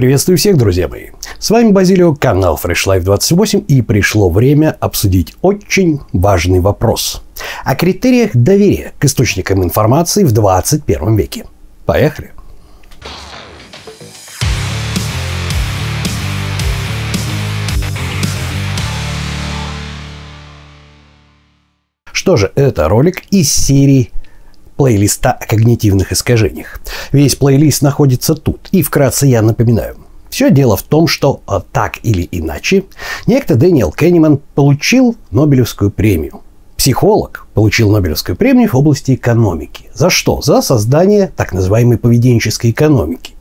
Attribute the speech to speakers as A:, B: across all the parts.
A: Приветствую всех, друзья мои. С вами Базилио, канал Fresh Life 28, и пришло время обсудить очень важный вопрос о критериях доверия к источникам информации в 21 веке. Поехали! Что же, это ролик из серии плейлиста о когнитивных искажениях. Весь плейлист находится тут. И вкратце я напоминаю. Все дело в том, что а, так или иначе некто Дэниел Кенниман получил Нобелевскую премию. Психолог получил Нобелевскую премию в области экономики. За что? За создание так называемой поведенческой экономики.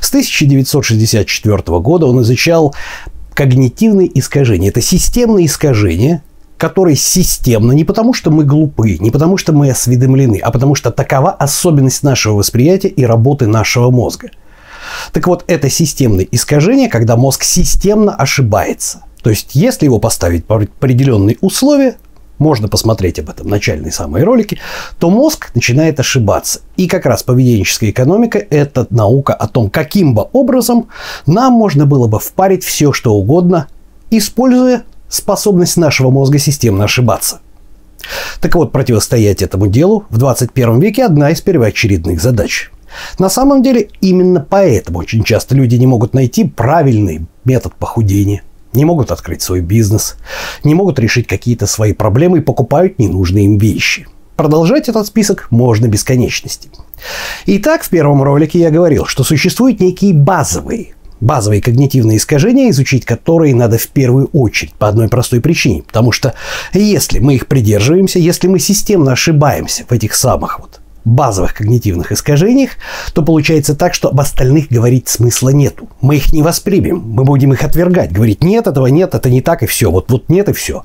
A: С 1964 года он изучал когнитивные искажения. Это системные искажения, который системно, не потому что мы глупы, не потому что мы осведомлены, а потому что такова особенность нашего восприятия и работы нашего мозга. Так вот, это системное искажение, когда мозг системно ошибается. То есть, если его поставить по определенные условия, можно посмотреть об этом в начальной самой ролике, то мозг начинает ошибаться. И как раз поведенческая экономика – это наука о том, каким бы образом нам можно было бы впарить все, что угодно, используя способность нашего мозга системно ошибаться. Так вот, противостоять этому делу в 21 веке одна из первоочередных задач. На самом деле, именно поэтому очень часто люди не могут найти правильный метод похудения, не могут открыть свой бизнес, не могут решить какие-то свои проблемы и покупают ненужные им вещи. Продолжать этот список можно бесконечности. Итак, в первом ролике я говорил, что существуют некие базовые базовые когнитивные искажения, изучить которые надо в первую очередь по одной простой причине. Потому что если мы их придерживаемся, если мы системно ошибаемся в этих самых вот базовых когнитивных искажениях, то получается так, что об остальных говорить смысла нету. Мы их не воспримем, мы будем их отвергать, говорить нет, этого нет, это не так и все, вот, вот нет и все.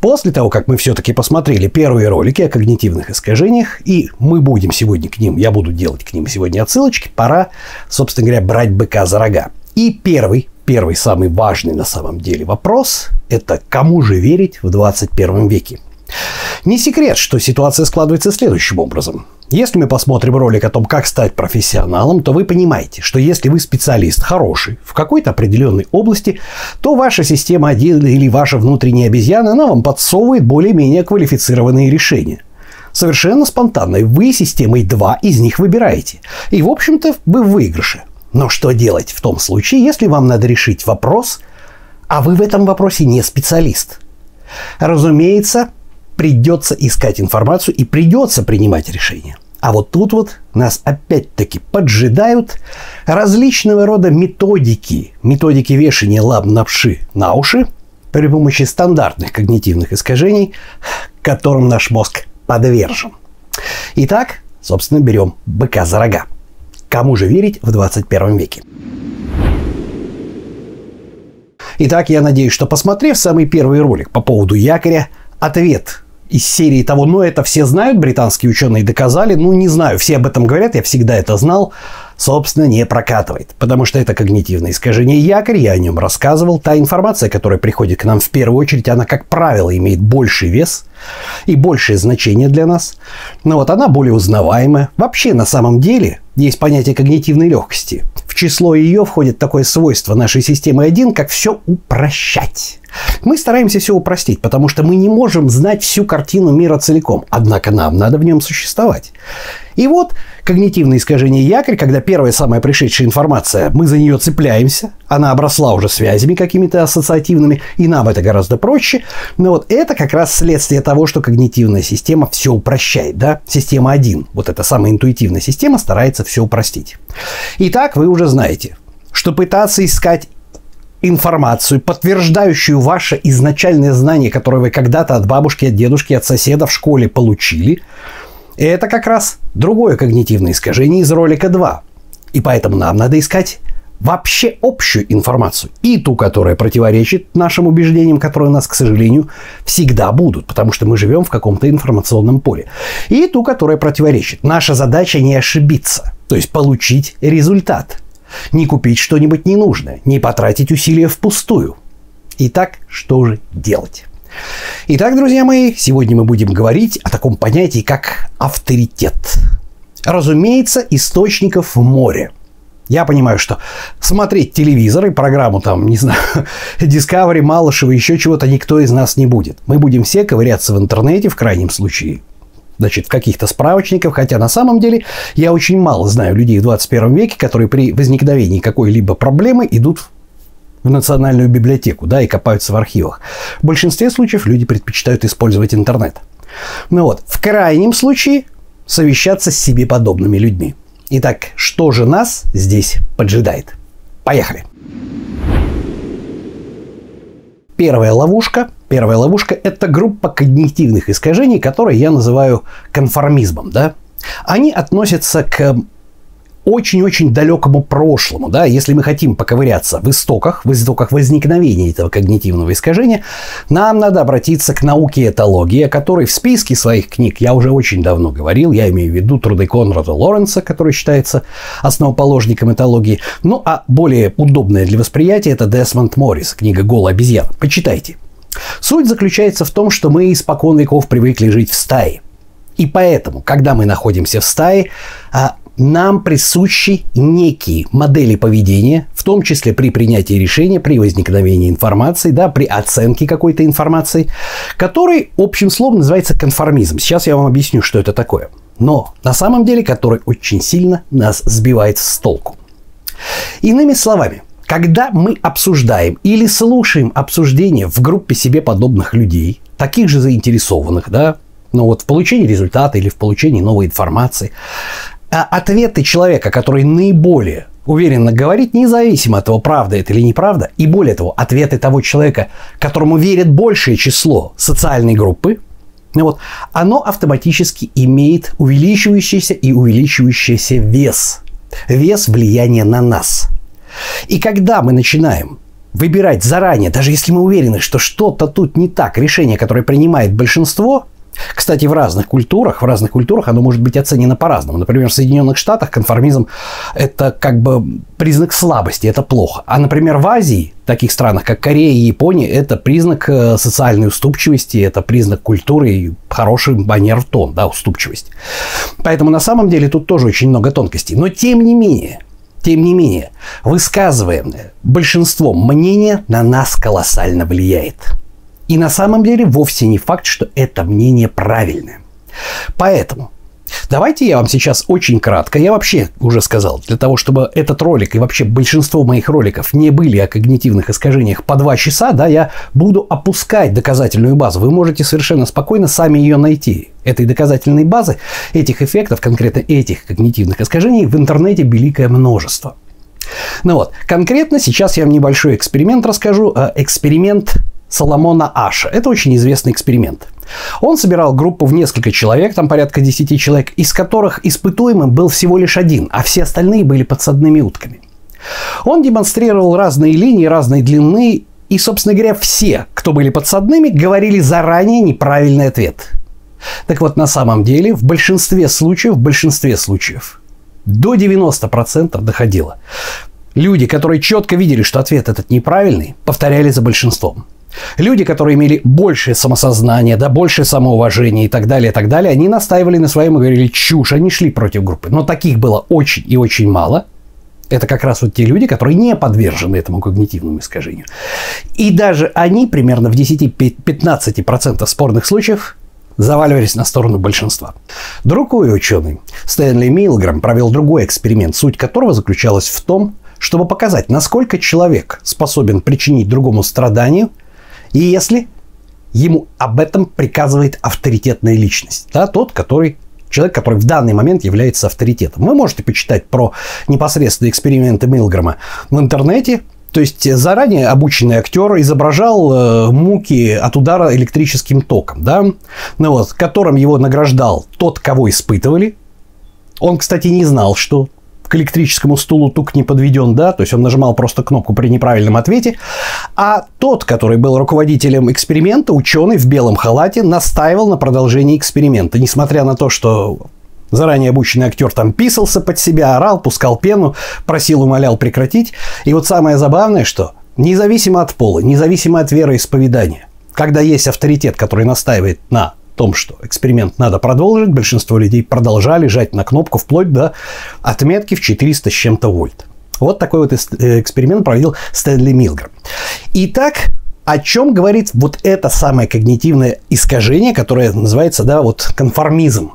A: После того, как мы все-таки посмотрели первые ролики о когнитивных искажениях, и мы будем сегодня к ним, я буду делать к ним сегодня отсылочки, пора, собственно говоря, брать быка за рога. И первый, первый самый важный на самом деле вопрос – это кому же верить в 21 веке? Не секрет, что ситуация складывается следующим образом. Если мы посмотрим ролик о том, как стать профессионалом, то вы понимаете, что если вы специалист хороший в какой-то определенной области, то ваша система 1 или ваша внутренняя обезьяна, она вам подсовывает более-менее квалифицированные решения. Совершенно спонтанно. Вы системой 2 из них выбираете. И, в общем-то, вы в выигрыше. Но что делать в том случае, если вам надо решить вопрос, а вы в этом вопросе не специалист? Разумеется, придется искать информацию и придется принимать решения. А вот тут вот нас опять-таки поджидают различного рода методики. Методики вешания лап на вши на уши при помощи стандартных когнитивных искажений, которым наш мозг подвержен. Итак, собственно, берем быка за рога. Кому же верить в 21 веке? Итак, я надеюсь, что посмотрев самый первый ролик по поводу якоря, ответ из серии того, ну это все знают, британские ученые доказали, ну не знаю, все об этом говорят, я всегда это знал, собственно, не прокатывает. Потому что это когнитивное искажение якорь, я о нем рассказывал. Та информация, которая приходит к нам в первую очередь, она, как правило, имеет больший вес и большее значение для нас. Но вот она более узнаваемая. Вообще, на самом деле, есть понятие когнитивной легкости. В число ее входит такое свойство нашей системы 1, как все упрощать. Мы стараемся все упростить, потому что мы не можем знать всю картину мира целиком. Однако нам надо в нем существовать. И вот когнитивное искажение якорь, когда первая самая пришедшая информация, мы за нее цепляемся, она обросла уже связями какими-то ассоциативными, и нам это гораздо проще. Но вот это как раз следствие того, что когнитивная система все упрощает. Да? Система 1, вот эта самая интуитивная система, старается все упростить. Итак, вы уже знаете, что пытаться искать информацию, подтверждающую ваше изначальное знание, которое вы когда-то от бабушки, от дедушки, от соседа в школе получили, это как раз другое когнитивное искажение из ролика 2. И поэтому нам надо искать вообще общую информацию. И ту, которая противоречит нашим убеждениям, которые у нас, к сожалению, всегда будут, потому что мы живем в каком-то информационном поле. И ту, которая противоречит. Наша задача не ошибиться, то есть получить результат. Не купить что-нибудь ненужное, не потратить усилия впустую. Итак, что же делать? Итак, друзья мои, сегодня мы будем говорить о таком понятии, как авторитет. Разумеется, источников в море. Я понимаю, что смотреть телевизор и программу там, не знаю, Discovery, Малышева, еще чего-то никто из нас не будет. Мы будем все ковыряться в интернете в крайнем случае значит, в каких-то справочниках, хотя на самом деле я очень мало знаю людей в 21 веке, которые при возникновении какой-либо проблемы идут в национальную библиотеку, да, и копаются в архивах. В большинстве случаев люди предпочитают использовать интернет. Ну вот, в крайнем случае совещаться с себе подобными людьми. Итак, что же нас здесь поджидает? Поехали! Первая ловушка. Первая ловушка – это группа когнитивных искажений, которые я называю конформизмом. Да? Они относятся к очень-очень далекому прошлому. Да? Если мы хотим поковыряться в истоках, в истоках возникновения этого когнитивного искажения, нам надо обратиться к науке этологии, о которой в списке своих книг я уже очень давно говорил. Я имею в виду труды Конрада Лоренса, который считается основоположником этологии. Ну, а более удобное для восприятия это Десмонд Моррис, книга «Голая обезьяна». Почитайте. Суть заключается в том, что мы испокон веков привыкли жить в стае. И поэтому, когда мы находимся в стае, а, нам присущи некие модели поведения, в том числе при принятии решения, при возникновении информации, да, при оценке какой-то информации, который общим словом называется конформизм. Сейчас я вам объясню, что это такое. Но на самом деле, который очень сильно нас сбивает с толку. Иными словами, когда мы обсуждаем или слушаем обсуждение в группе себе подобных людей, таких же заинтересованных, да, ну вот в получении результата или в получении новой информации, ответы человека, который наиболее уверенно говорит, независимо от того, правда это или неправда, и более того, ответы того человека, которому верит большее число социальной группы, ну вот, оно автоматически имеет увеличивающийся и увеличивающийся вес. Вес влияния на нас. И когда мы начинаем выбирать заранее, даже если мы уверены, что что-то тут не так, решение, которое принимает большинство, кстати, в разных культурах, в разных культурах оно может быть оценено по-разному. Например, в Соединенных Штатах конформизм – это как бы признак слабости, это плохо. А, например, в Азии, таких странах, как Корея и Япония, это признак э, социальной уступчивости, это признак культуры и хороший манер в тон, да, уступчивость. Поэтому на самом деле тут тоже очень много тонкостей. Но тем не менее, тем не менее, высказываемое большинством мнение на нас колоссально влияет. И на самом деле вовсе не факт, что это мнение правильное. Поэтому Давайте я вам сейчас очень кратко, я вообще уже сказал, для того, чтобы этот ролик и вообще большинство моих роликов не были о когнитивных искажениях по два часа, да, я буду опускать доказательную базу. Вы можете совершенно спокойно сами ее найти. Этой доказательной базы, этих эффектов, конкретно этих когнитивных искажений в интернете великое множество. Ну вот, конкретно сейчас я вам небольшой эксперимент расскажу. Э, эксперимент Соломона Аша. Это очень известный эксперимент. Он собирал группу в несколько человек, там порядка 10 человек, из которых испытуемым был всего лишь один, а все остальные были подсадными утками. Он демонстрировал разные линии, разной длины, и, собственно говоря, все, кто были подсадными, говорили заранее неправильный ответ. Так вот, на самом деле, в большинстве случаев, в большинстве случаев, до 90% доходило. Люди, которые четко видели, что ответ этот неправильный, повторяли за большинством. Люди, которые имели большее самосознание, да, большее самоуважение и так далее, и так далее, они настаивали на своем и говорили чушь, они шли против группы. Но таких было очень и очень мало. Это как раз вот те люди, которые не подвержены этому когнитивному искажению. И даже они примерно в 10-15% спорных случаев заваливались на сторону большинства. Другой ученый, Стэнли Милграм, провел другой эксперимент, суть которого заключалась в том, чтобы показать, насколько человек способен причинить другому страданию – если ему об этом приказывает авторитетная личность, да, тот, который человек, который в данный момент является авторитетом. Вы можете почитать про непосредственные эксперименты Милграма в интернете. То есть заранее обученный актер изображал э, муки от удара электрическим током, да, ну вот, которым его награждал тот, кого испытывали. Он, кстати, не знал, что к электрическому стулу тук не подведен, да, то есть он нажимал просто кнопку при неправильном ответе. А тот, который был руководителем эксперимента, ученый в белом халате, настаивал на продолжении эксперимента, несмотря на то, что Заранее обученный актер там писался под себя, орал, пускал пену, просил, умолял прекратить. И вот самое забавное, что независимо от пола, независимо от вероисповедания, когда есть авторитет, который настаивает на том, что эксперимент надо продолжить, большинство людей продолжали жать на кнопку вплоть до отметки в 400 с чем-то вольт. Вот такой вот э, эксперимент проводил Стэнли Милграм. Итак, о чем говорит вот это самое когнитивное искажение, которое называется, да, вот конформизм.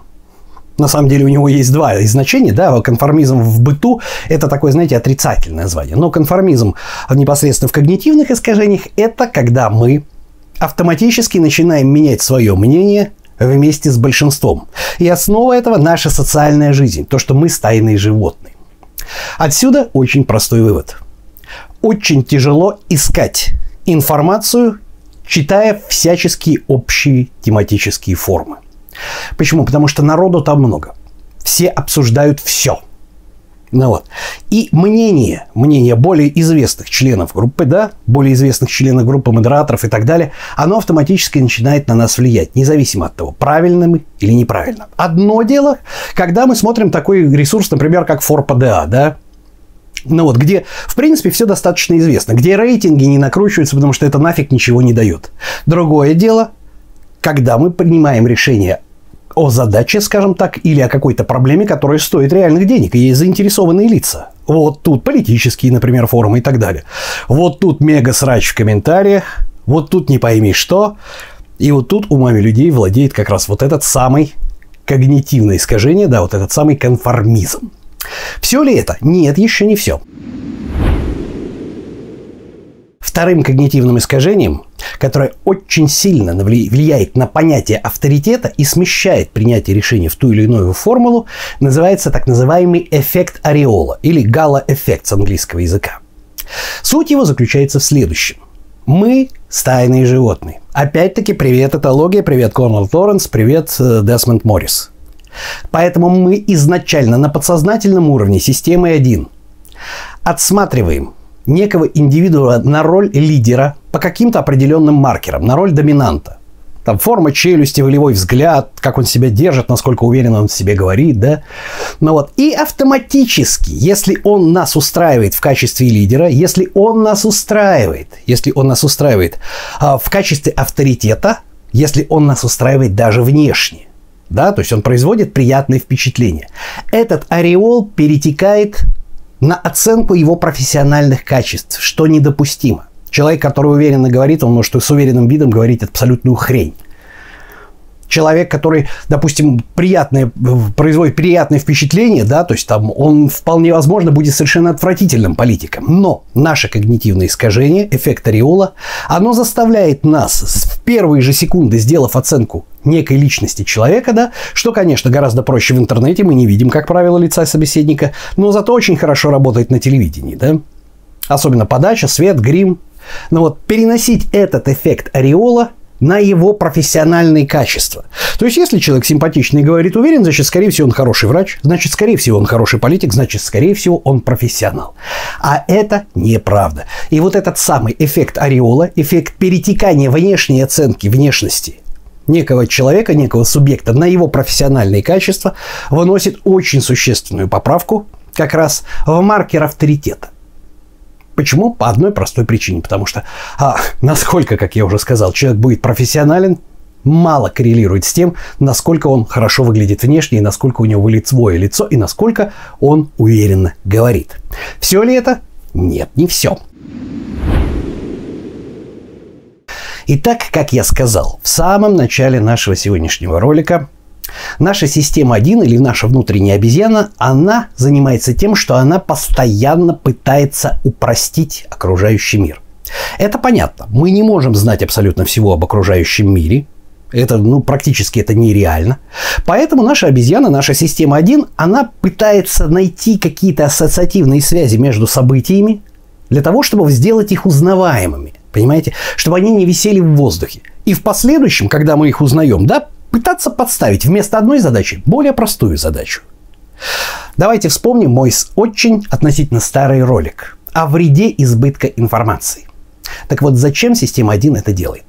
A: На самом деле у него есть два значения. Да? Конформизм в быту – это такое, знаете, отрицательное название. Но конформизм непосредственно в когнитивных искажениях – это когда мы автоматически начинаем менять свое мнение вместе с большинством. И основа этого – наша социальная жизнь, то, что мы стайные животные. Отсюда очень простой вывод. Очень тяжело искать информацию, читая всяческие общие тематические формы. Почему? Потому что народу там много. Все обсуждают все. Ну вот. И мнение, мнение более известных членов группы, да, более известных членов группы модераторов и так далее, оно автоматически начинает на нас влиять, независимо от того, правильно мы или неправильно. Одно дело, когда мы смотрим такой ресурс, например, как ForPDA, да, ну вот, где, в принципе, все достаточно известно, где рейтинги не накручиваются, потому что это нафиг ничего не дает. Другое дело, когда мы принимаем решение о задаче, скажем так, или о какой-то проблеме, которая стоит реальных денег, и есть заинтересованные лица. Вот тут политические, например, форумы и так далее. Вот тут мега-срач в комментариях, вот тут не пойми что. И вот тут умами людей владеет как раз вот этот самый когнитивное искажение, да, вот этот самый конформизм. Все ли это? Нет, еще не все. Вторым когнитивным искажением, которое очень сильно влияет на понятие авторитета и смещает принятие решения в ту или иную формулу, называется так называемый эффект ореола или гала-эффект с английского языка. Суть его заключается в следующем. Мы стайные животные. Опять-таки, привет этология, привет Конрад Лоренс, привет э, Десмонд Моррис. Поэтому мы изначально на подсознательном уровне системы 1 отсматриваем некого индивидуума на роль лидера по каким-то определенным маркерам, на роль доминанта. Там форма челюсти, волевой взгляд, как он себя держит, насколько уверенно он себе говорит, да. Ну вот. И автоматически, если он нас устраивает в качестве лидера, если он нас устраивает, если он нас устраивает а, в качестве авторитета, если он нас устраивает даже внешне, да, то есть он производит приятное впечатление. Этот ореол перетекает на оценку его профессиональных качеств, что недопустимо. Человек, который уверенно говорит, он может с уверенным видом говорить абсолютную хрень человек, который, допустим, приятное, производит приятное впечатление, да, то есть там он вполне возможно будет совершенно отвратительным политиком. Но наше когнитивное искажение, эффект ореола, оно заставляет нас первые же секунды, сделав оценку некой личности человека, да, что, конечно, гораздо проще в интернете, мы не видим, как правило, лица собеседника, но зато очень хорошо работает на телевидении, да. Особенно подача, свет, грим. Но вот переносить этот эффект ореола на его профессиональные качества. То есть, если человек симпатичный и говорит уверен, значит, скорее всего, он хороший врач, значит, скорее всего, он хороший политик, значит, скорее всего, он профессионал. А это неправда. И вот этот самый эффект ореола, эффект перетекания внешней оценки внешности некого человека, некого субъекта на его профессиональные качества выносит очень существенную поправку как раз в маркер авторитета. Почему? По одной простой причине. Потому что а, насколько, как я уже сказал, человек будет профессионален, мало коррелирует с тем, насколько он хорошо выглядит внешне, и насколько у него лицевое лицо, и насколько он уверенно говорит. Все ли это? Нет, не все. Итак, как я сказал в самом начале нашего сегодняшнего ролика, Наша система 1 или наша внутренняя обезьяна, она занимается тем, что она постоянно пытается упростить окружающий мир. Это понятно. Мы не можем знать абсолютно всего об окружающем мире. Это, ну, практически это нереально. Поэтому наша обезьяна, наша система 1, она пытается найти какие-то ассоциативные связи между событиями для того, чтобы сделать их узнаваемыми. Понимаете? Чтобы они не висели в воздухе. И в последующем, когда мы их узнаем, да, пытаться подставить вместо одной задачи более простую задачу. Давайте вспомним мой очень относительно старый ролик о вреде избытка информации. Так вот, зачем система 1 это делает?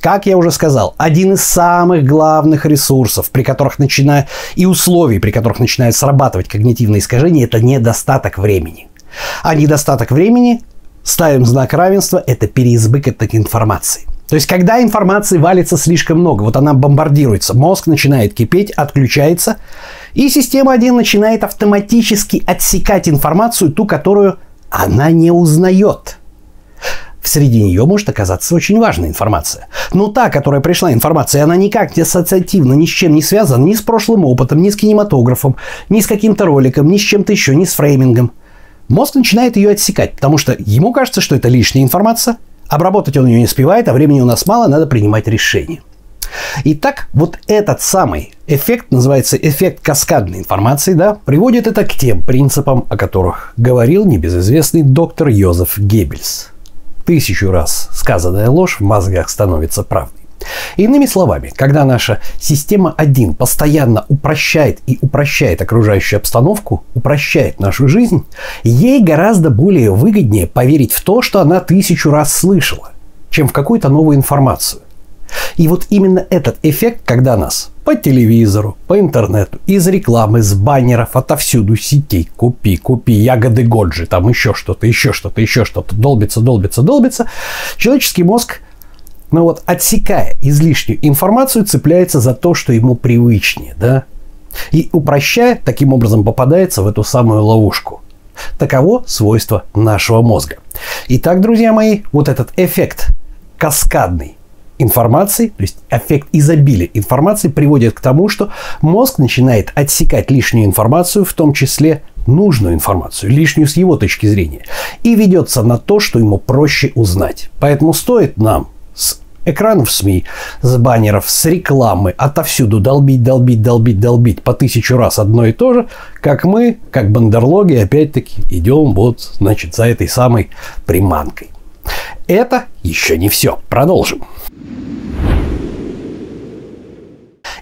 A: Как я уже сказал, один из самых главных ресурсов, при которых начинают и условий, при которых начинают срабатывать когнитивные искажения, это недостаток времени. А недостаток времени, ставим знак равенства, это переизбыток информации. То есть, когда информации валится слишком много, вот она бомбардируется, мозг начинает кипеть, отключается, и система 1 начинает автоматически отсекать информацию, ту, которую она не узнает. Среди нее может оказаться очень важная информация. Но та, которая пришла информация, она никак не ассоциативно, ни с чем не связана, ни с прошлым опытом, ни с кинематографом, ни с каким-то роликом, ни с чем-то еще, ни с фреймингом. Мозг начинает ее отсекать, потому что ему кажется, что это лишняя информация, обработать он ее не успевает, а времени у нас мало, надо принимать решение. Итак, вот этот самый эффект, называется эффект каскадной информации, да, приводит это к тем принципам, о которых говорил небезызвестный доктор Йозеф Геббельс. Тысячу раз сказанная ложь в мозгах становится правдой. Иными словами, когда наша система 1 постоянно упрощает и упрощает окружающую обстановку, упрощает нашу жизнь, ей гораздо более выгоднее поверить в то, что она тысячу раз слышала, чем в какую-то новую информацию. И вот именно этот эффект, когда нас по телевизору, по интернету, из рекламы, с баннеров, отовсюду сетей, купи, купи, ягоды Годжи, там еще что-то, еще что-то, еще что-то, долбится, долбится, долбится, человеческий мозг ну вот, отсекая излишнюю информацию, цепляется за то, что ему привычнее, да? И упрощая, таким образом попадается в эту самую ловушку. Таково свойство нашего мозга. Итак, друзья мои, вот этот эффект каскадный информации, то есть эффект изобилия информации приводит к тому, что мозг начинает отсекать лишнюю информацию, в том числе нужную информацию, лишнюю с его точки зрения, и ведется на то, что ему проще узнать. Поэтому стоит нам с экранов СМИ, с баннеров, с рекламы, отовсюду долбить, долбить, долбить, долбить по тысячу раз одно и то же, как мы, как бандерлоги, опять-таки идем вот, значит, за этой самой приманкой. Это еще не все. Продолжим.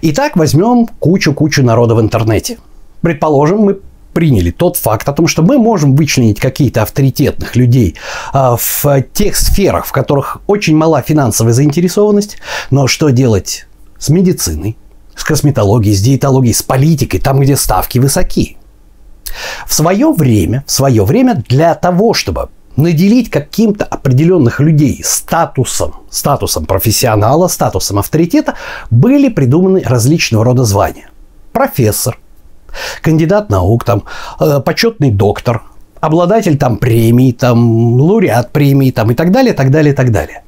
A: Итак, возьмем кучу-кучу народа в интернете. Предположим, мы приняли тот факт о том, что мы можем вычленить какие-то авторитетных людей а, в тех сферах, в которых очень мала финансовая заинтересованность, но что делать с медициной, с косметологией, с диетологией, с политикой, там, где ставки высоки. В свое время, в свое время для того, чтобы наделить каким-то определенных людей статусом, статусом профессионала, статусом авторитета, были придуманы различного рода звания. Профессор, кандидат наук, там, э, почетный доктор, обладатель там премии, там, лауреат премии там, и так далее, так далее, так далее.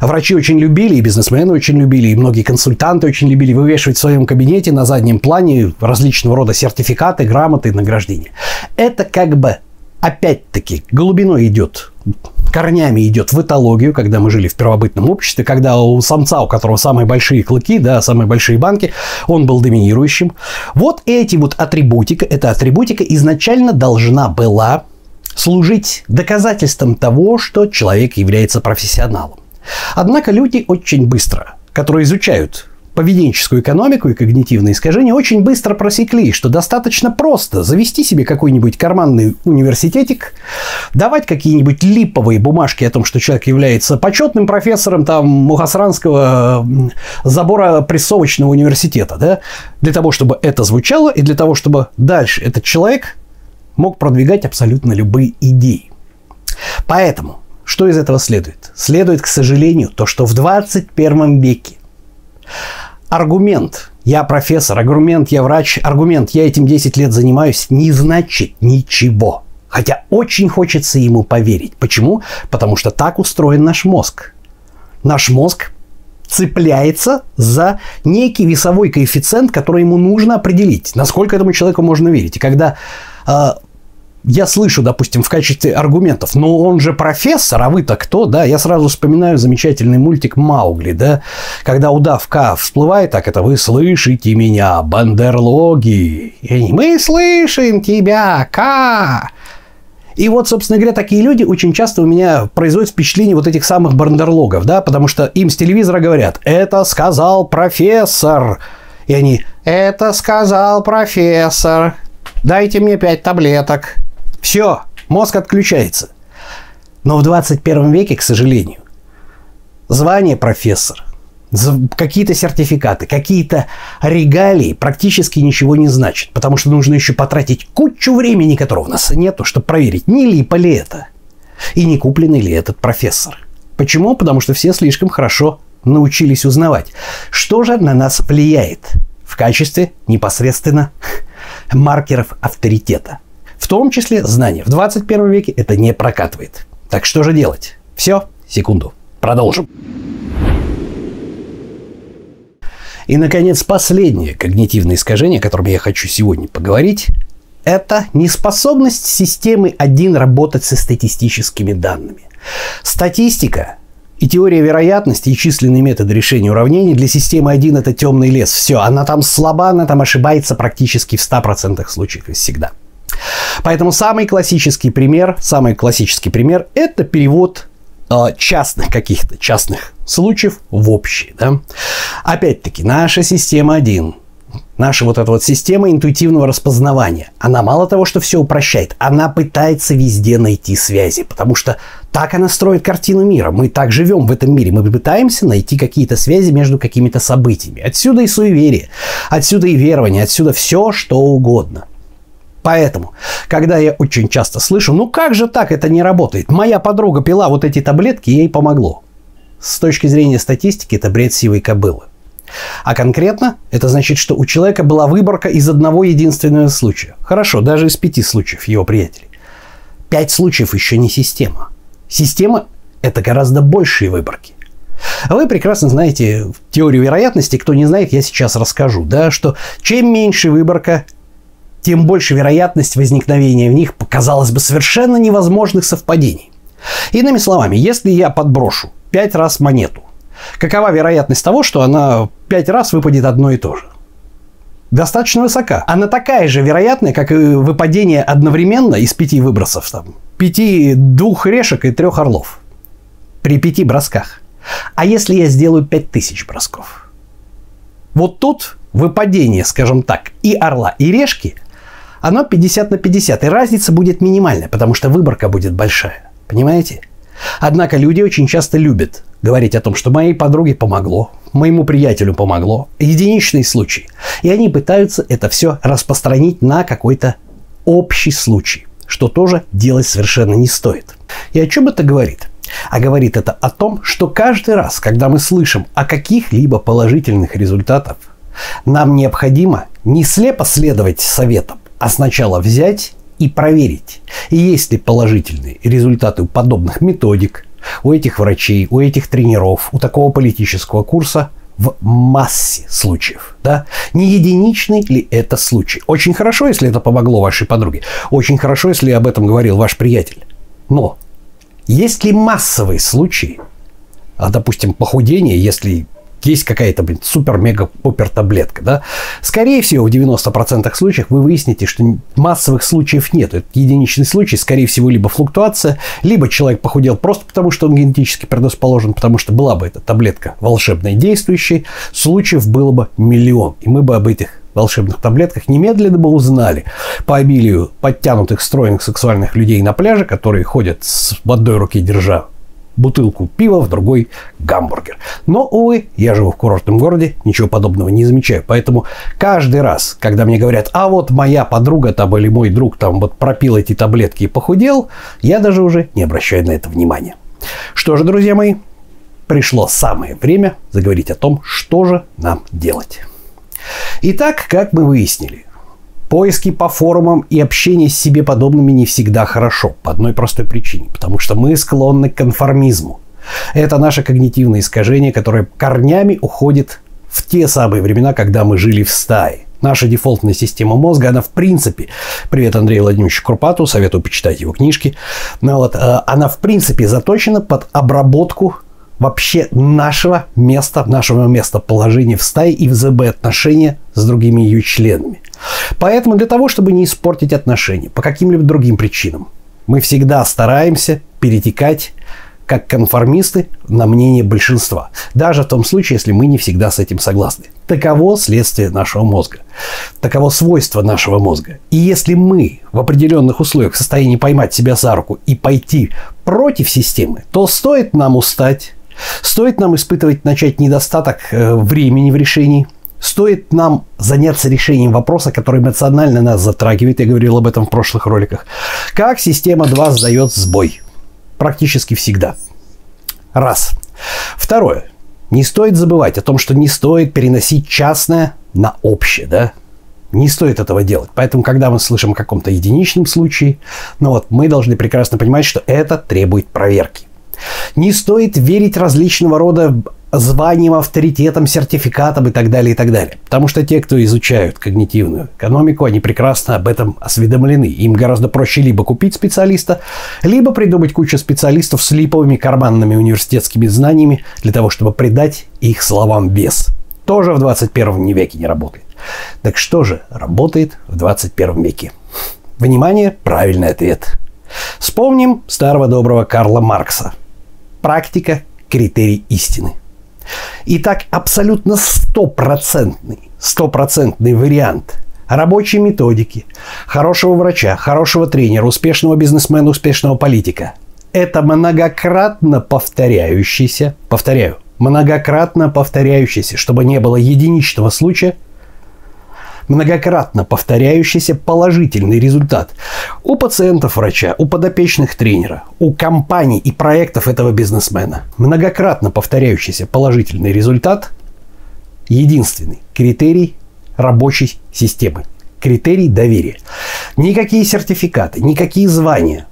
A: Врачи очень любили, и бизнесмены очень любили, и многие консультанты очень любили вывешивать в своем кабинете на заднем плане различного рода сертификаты, грамоты, награждения. Это как бы опять-таки глубиной идет корнями идет в этологию, когда мы жили в первобытном обществе, когда у самца, у которого самые большие клыки, да, самые большие банки, он был доминирующим. Вот эти вот атрибутика, эта атрибутика изначально должна была служить доказательством того, что человек является профессионалом. Однако люди очень быстро, которые изучают поведенческую экономику и когнитивные искажения очень быстро просекли, что достаточно просто завести себе какой-нибудь карманный университетик, давать какие-нибудь липовые бумажки о том, что человек является почетным профессором там Мухасранского забора прессовочного университета, да, для того, чтобы это звучало и для того, чтобы дальше этот человек мог продвигать абсолютно любые идеи. Поэтому, что из этого следует? Следует, к сожалению, то, что в 21 веке аргумент «я профессор», аргумент «я врач», аргумент «я этим 10 лет занимаюсь» не значит ничего. Хотя очень хочется ему поверить. Почему? Потому что так устроен наш мозг. Наш мозг цепляется за некий весовой коэффициент, который ему нужно определить, насколько этому человеку можно верить. И когда э, я слышу, допустим, в качестве аргументов, ну он же профессор, а вы-то кто, да, я сразу вспоминаю замечательный мультик Маугли, да, когда удавка всплывает, так это вы слышите меня, бандерлоги, мы слышим тебя, Ка. И вот, собственно говоря, такие люди очень часто у меня производят впечатление вот этих самых бандерлогов, да, потому что им с телевизора говорят, это сказал профессор, и они, это сказал профессор, дайте мне пять таблеток. Все, мозг отключается. Но в 21 веке, к сожалению, звание профессор, какие-то сертификаты, какие-то регалии практически ничего не значат, потому что нужно еще потратить кучу времени, которого у нас нету, чтобы проверить, не липо ли это и не купленный ли этот профессор. Почему? Потому что все слишком хорошо научились узнавать, что же на нас влияет в качестве непосредственно маркеров авторитета. В том числе знания. В 21 веке это не прокатывает. Так что же делать? Все, секунду. Продолжим. И, наконец, последнее когнитивное искажение, о котором я хочу сегодня поговорить, это неспособность системы 1 работать со статистическими данными. Статистика и теория вероятности и численные методы решения уравнений для системы 1 это темный лес. Все, она там слаба, она там ошибается практически в 100% случаев всегда. Поэтому самый классический пример, самый классический пример это перевод Э, частных каких-то частных случаев в общие. Да? Опять-таки, наша система 1, наша вот эта вот система интуитивного распознавания, она мало того, что все упрощает, она пытается везде найти связи, потому что так она строит картину мира. Мы так живем в этом мире. Мы пытаемся найти какие-то связи между какими-то событиями. Отсюда и суеверие, отсюда и верование, отсюда все, что угодно. Поэтому, когда я очень часто слышу, ну как же так, это не работает. Моя подруга пила вот эти таблетки, ей помогло. С точки зрения статистики, это бред сивой кобылы. А конкретно, это значит, что у человека была выборка из одного единственного случая. Хорошо, даже из пяти случаев его приятелей. Пять случаев еще не система. Система – это гораздо большие выборки. А вы прекрасно знаете теорию вероятности. Кто не знает, я сейчас расскажу. Да, что чем меньше выборка, тем больше вероятность возникновения в них, казалось бы, совершенно невозможных совпадений. Иными словами, если я подброшу 5 раз монету, какова вероятность того, что она 5 раз выпадет одно и то же? Достаточно высока. Она такая же вероятная, как и выпадение одновременно из пяти выбросов. Там, пяти, двух решек и трех орлов. При пяти бросках. А если я сделаю 5000 бросков? Вот тут выпадение, скажем так, и орла, и решки оно 50 на 50, и разница будет минимальная, потому что выборка будет большая. Понимаете? Однако люди очень часто любят говорить о том, что моей подруге помогло, моему приятелю помогло, единичный случай. И они пытаются это все распространить на какой-то общий случай, что тоже делать совершенно не стоит. И о чем это говорит? А говорит это о том, что каждый раз, когда мы слышим о каких-либо положительных результатах, нам необходимо не слепо следовать советам, а сначала взять и проверить, есть ли положительные результаты у подобных методик, у этих врачей, у этих тренеров, у такого политического курса в массе случаев. Да? Не единичный ли это случай? Очень хорошо, если это помогло вашей подруге. Очень хорошо, если об этом говорил ваш приятель. Но есть ли массовые случаи, а, допустим, похудение, если есть какая-то супер-мега-пупер таблетка, да, скорее всего, в 90% случаев вы выясните, что массовых случаев нет. Это единичный случай, скорее всего, либо флуктуация, либо человек похудел просто потому, что он генетически предрасположен, потому что была бы эта таблетка волшебной действующей, случаев было бы миллион. И мы бы об этих волшебных таблетках немедленно бы узнали по обилию подтянутых, стройных сексуальных людей на пляже, которые ходят с в одной руке держа бутылку пива, в другой гамбургер. Но, увы, я живу в курортном городе, ничего подобного не замечаю. Поэтому каждый раз, когда мне говорят, а вот моя подруга там или мой друг там вот пропил эти таблетки и похудел, я даже уже не обращаю на это внимания. Что же, друзья мои, пришло самое время заговорить о том, что же нам делать. Итак, как мы выяснили, Поиски по форумам и общение с себе подобными не всегда хорошо. По одной простой причине. Потому что мы склонны к конформизму. Это наше когнитивное искажение, которое корнями уходит в те самые времена, когда мы жили в стае. Наша дефолтная система мозга, она в принципе, привет Андрею Владимировичу Курпату, советую почитать его книжки, но вот, э, она в принципе заточена под обработку вообще нашего места, нашего местоположения в стае и в ЗБ отношения с другими ее членами. Поэтому для того, чтобы не испортить отношения по каким-либо другим причинам, мы всегда стараемся перетекать как конформисты на мнение большинства. Даже в том случае, если мы не всегда с этим согласны. Таково следствие нашего мозга. Таково свойство нашего мозга. И если мы в определенных условиях в состоянии поймать себя за руку и пойти против системы, то стоит нам устать, стоит нам испытывать, начать недостаток э, времени в решении – Стоит нам заняться решением вопроса, который эмоционально нас затрагивает, я говорил об этом в прошлых роликах, как система 2 сдает сбой. Практически всегда. Раз. Второе. Не стоит забывать о том, что не стоит переносить частное на общее, да? Не стоит этого делать. Поэтому, когда мы слышим о каком-то единичном случае, ну вот, мы должны прекрасно понимать, что это требует проверки. Не стоит верить различного рода званием, авторитетом, сертификатом и так далее, и так далее. Потому что те, кто изучают когнитивную экономику, они прекрасно об этом осведомлены. Им гораздо проще либо купить специалиста, либо придумать кучу специалистов с липовыми карманными университетскими знаниями для того, чтобы придать их словам вес. Тоже в 21 веке не работает. Так что же работает в 21 веке? Внимание, правильный ответ. Вспомним старого доброго Карла Маркса. Практика – критерий истины. Итак, абсолютно стопроцентный, стопроцентный вариант рабочей методики, хорошего врача, хорошего тренера, успешного бизнесмена, успешного политика. Это многократно повторяющийся, повторяю, многократно повторяющийся, чтобы не было единичного случая – многократно повторяющийся положительный результат у пациентов врача, у подопечных тренера, у компаний и проектов этого бизнесмена. Многократно повторяющийся положительный результат – единственный критерий рабочей системы. Критерий доверия. Никакие сертификаты, никакие звания,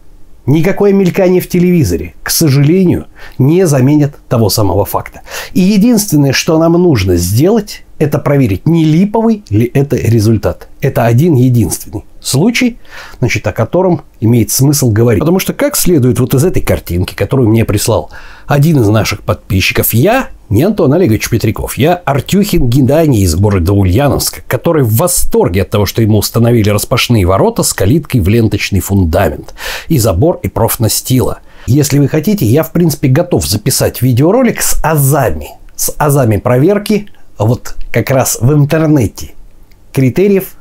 A: никакое мелькание в телевизоре, к сожалению, не заменят того самого факта. И единственное, что нам нужно сделать, это проверить, не липовый ли это результат. Это один единственный случай, значит, о котором имеет смысл говорить. Потому что, как следует вот из этой картинки, которую мне прислал один из наших подписчиков, я не Антон Олегович Петряков, я Артюхин Геннадий из города Ульяновска, который в восторге от того, что ему установили распашные ворота с калиткой в ленточный фундамент и забор и профнастила. Если вы хотите, я, в принципе, готов записать видеоролик с азами, с азами проверки вот как раз в интернете критериев,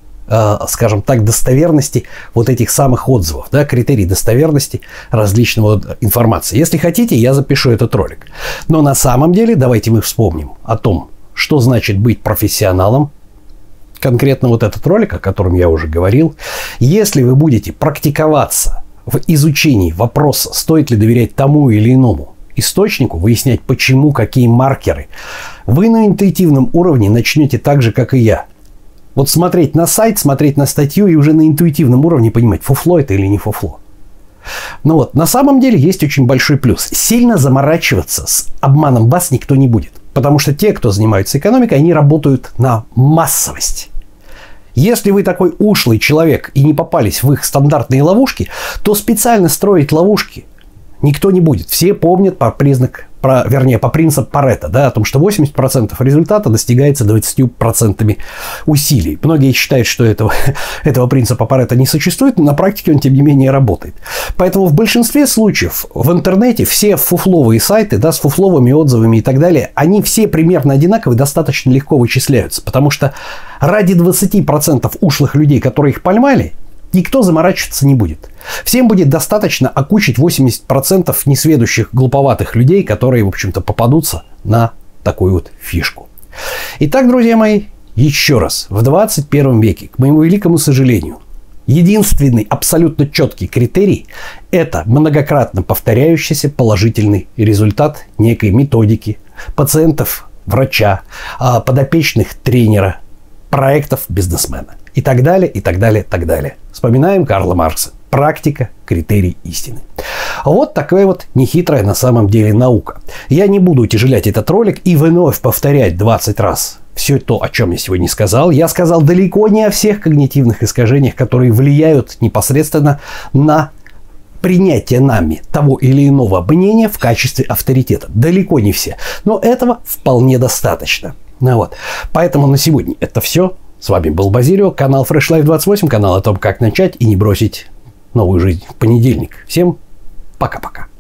A: скажем так, достоверности вот этих самых отзывов, да, критерий достоверности различного информации. Если хотите, я запишу этот ролик. Но на самом деле давайте мы вспомним о том, что значит быть профессионалом, конкретно вот этот ролик, о котором я уже говорил. Если вы будете практиковаться в изучении вопроса, стоит ли доверять тому или иному источнику, выяснять почему, какие маркеры, вы на интуитивном уровне начнете так же, как и я. Вот смотреть на сайт, смотреть на статью и уже на интуитивном уровне понимать, фуфло это или не фуфло. Ну вот, на самом деле есть очень большой плюс. Сильно заморачиваться с обманом вас никто не будет. Потому что те, кто занимаются экономикой, они работают на массовость. Если вы такой ушлый человек и не попались в их стандартные ловушки, то специально строить ловушки никто не будет. Все помнят по признак, про, вернее, по принципу Паретта, да, о том, что 80% результата достигается 20% усилий. Многие считают, что этого, этого принципа Паретта не существует, но на практике он, тем не менее, работает. Поэтому в большинстве случаев в интернете все фуфловые сайты, да, с фуфловыми отзывами и так далее, они все примерно одинаковые, достаточно легко вычисляются, потому что ради 20% ушлых людей, которые их поймали, никто заморачиваться не будет. Всем будет достаточно окучить 80% несведущих, глуповатых людей, которые, в общем-то, попадутся на такую вот фишку. Итак, друзья мои, еще раз, в 21 веке, к моему великому сожалению, единственный абсолютно четкий критерий – это многократно повторяющийся положительный результат некой методики пациентов, врача, а, подопечных тренера, проектов бизнесмена и так далее, и так далее, и так далее. Вспоминаем Карла Маркса. Практика – критерий истины. Вот такая вот нехитрая на самом деле наука. Я не буду утяжелять этот ролик и вновь повторять 20 раз все то, о чем я сегодня сказал. Я сказал далеко не о всех когнитивных искажениях, которые влияют непосредственно на принятие нами того или иного мнения в качестве авторитета. Далеко не все. Но этого вполне достаточно. Ну вот. Поэтому на сегодня это все. С вами был Базилио, канал Fresh Life 28, канал о том, как начать и не бросить новую жизнь в понедельник. Всем пока-пока.